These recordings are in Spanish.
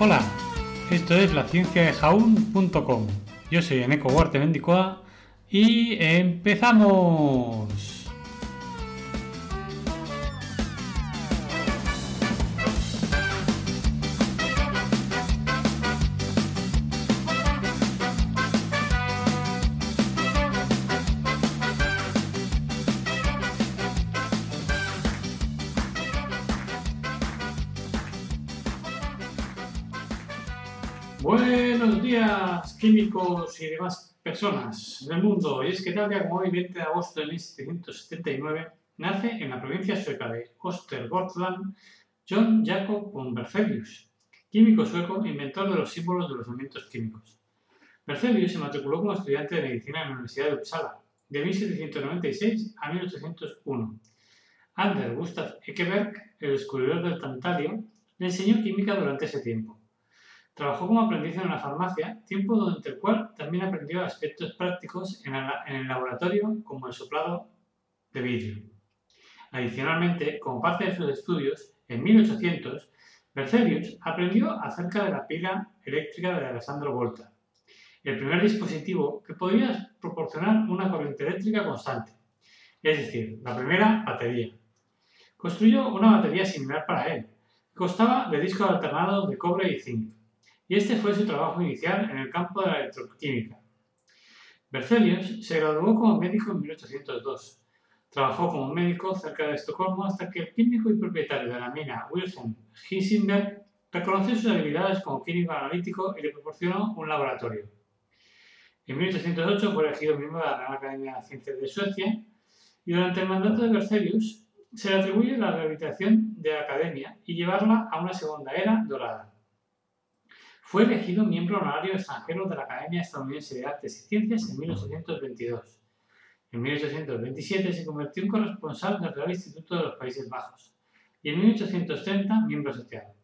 Hola, esto es la ciencia de jaun.com. Yo soy Eneco Huarte Mendicoa y empezamos. Buenos días, químicos y demás personas del mundo. Y es que tal día como hoy, 20 de agosto de 1779, nace en la provincia sueca de Östergötland John Jacob von Berzelius, químico sueco, inventor de los símbolos de los elementos químicos. Berzelius se matriculó como estudiante de medicina en la Universidad de Uppsala, de 1796 a 1801. Ander Gustav Ekeberg, el descubridor del tantalio, le enseñó química durante ese tiempo. Trabajó como aprendiz en una farmacia, tiempo durante el cual también aprendió aspectos prácticos en el laboratorio como el soplado de vidrio. Adicionalmente, como parte de sus estudios, en 1800, Berzelius aprendió acerca de la pila eléctrica de Alessandro Volta, el primer dispositivo que podía proporcionar una corriente eléctrica constante, es decir, la primera batería. Construyó una batería similar para él, que constaba de discos alternados de cobre y zinc y este fue su trabajo inicial en el campo de la electroquímica. Berzelius se graduó como médico en 1802. Trabajó como médico cerca de Estocolmo hasta que el químico y propietario de la mina Wilhelm Heisenberg reconoció sus habilidades como químico analítico y le proporcionó un laboratorio. En 1808 fue elegido miembro de la Real Academia de Ciencias de Suecia y durante el mandato de Berzelius se le atribuye la rehabilitación de la academia y llevarla a una segunda era dorada. Fue elegido miembro honorario extranjero de la Academia Estadounidense de Artes y Ciencias en 1822. En 1827 se convirtió en corresponsal del Real Instituto de los Países Bajos y en 1830 miembro asociado.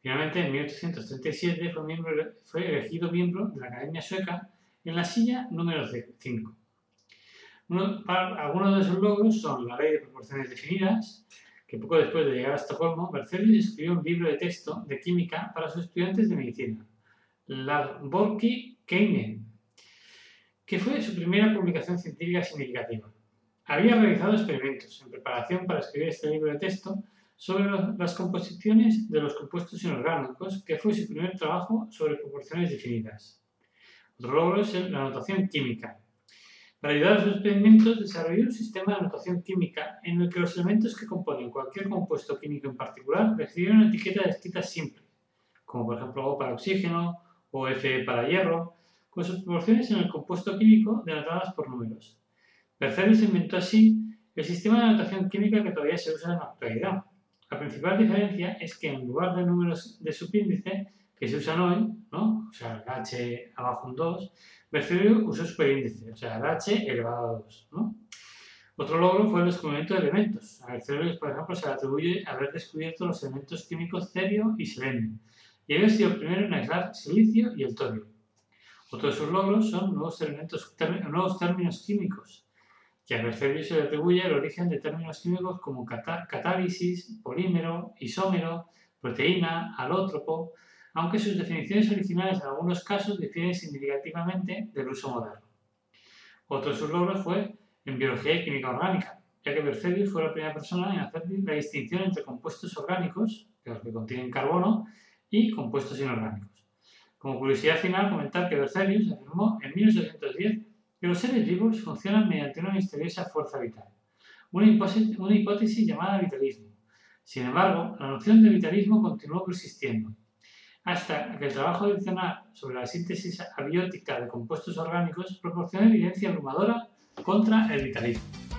Finalmente, en 1837 fue, miembro, fue elegido miembro de la Academia Sueca en la silla número 5. algunos de sus logros son la Ley de Proporciones Definidas, poco después de llegar a Estocolmo, Berzelius escribió un libro de texto de química para sus estudiantes de medicina, La Borki Keinen, que fue su primera publicación científica significativa. Había realizado experimentos en preparación para escribir este libro de texto sobre las composiciones de los compuestos inorgánicos, que fue su primer trabajo sobre proporciones definidas. Otro logro es la notación química, para ayudar a sus experimentos, desarrolló un sistema de notación química en el que los elementos que componen cualquier compuesto químico en particular recibieron una etiqueta escrita simple, como por ejemplo O para oxígeno o Fe para hierro, con sus proporciones en el compuesto químico denotadas por números. Berzelius inventó así el sistema de notación química que todavía se usa en la actualidad. La principal diferencia es que en lugar de números de subíndice que se usan hoy, ¿no? O sea, H abajo un 2, Berzelius usó superíndice, o sea, H elevado a 2. ¿no? Otro logro fue el descubrimiento de elementos. A Berzelius, por ejemplo, se le atribuye haber descubierto los elementos químicos cerio y selenio, y haber sido el primero en aislar silicio y el torio. Otro de sus logros son nuevos, elementos, nuevos términos químicos, que a Berzelius se le atribuye el origen de términos químicos como catálisis, polímero, isómero, proteína, alótropo, aunque sus definiciones originales en algunos casos difieren significativamente del uso moderno. Otro de sus logros fue en biología y química orgánica, ya que Berzelius fue la primera persona en hacer la distinción entre compuestos orgánicos, que los que contienen carbono, y compuestos inorgánicos. Como curiosidad final, comentar que Berzelius afirmó en 1810 que los seres vivos funcionan mediante una misteriosa fuerza vital, una una hipótesis llamada vitalismo. Sin embargo, la noción de vitalismo continuó persistiendo hasta que el trabajo adicional sobre la síntesis abiótica de compuestos orgánicos proporciona evidencia abrumadora contra el vitalismo.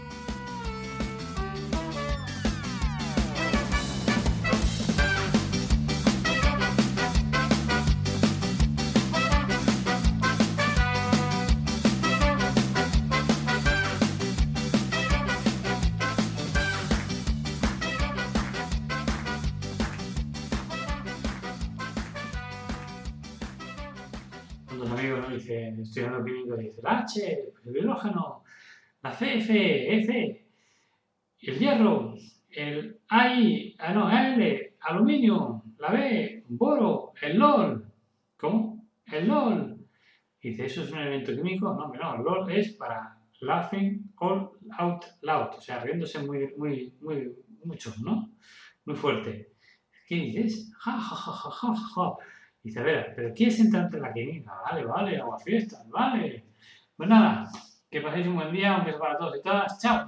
Los amigos ¿no? dicen, estudiando químico, dice el H, el hidrógeno, la CF, F, el hierro, el AI, ah, no, L, aluminio, la B, boro, el LOL. ¿Cómo? El LOL. Dice, ¿eso es un elemento químico? No, no, el LOL es para laughing all out loud, o sea, riéndose muy, muy, muy, mucho, ¿no? Muy fuerte. ¿Qué dices? Ja, ja, ja, ja, ja, ja. Dice, a ver, ¿pero quieres entrar en la química? Vale, vale, agua fiestas, vale. Pues nada, que paséis un buen día, un beso para todos y todas. ¡Chao!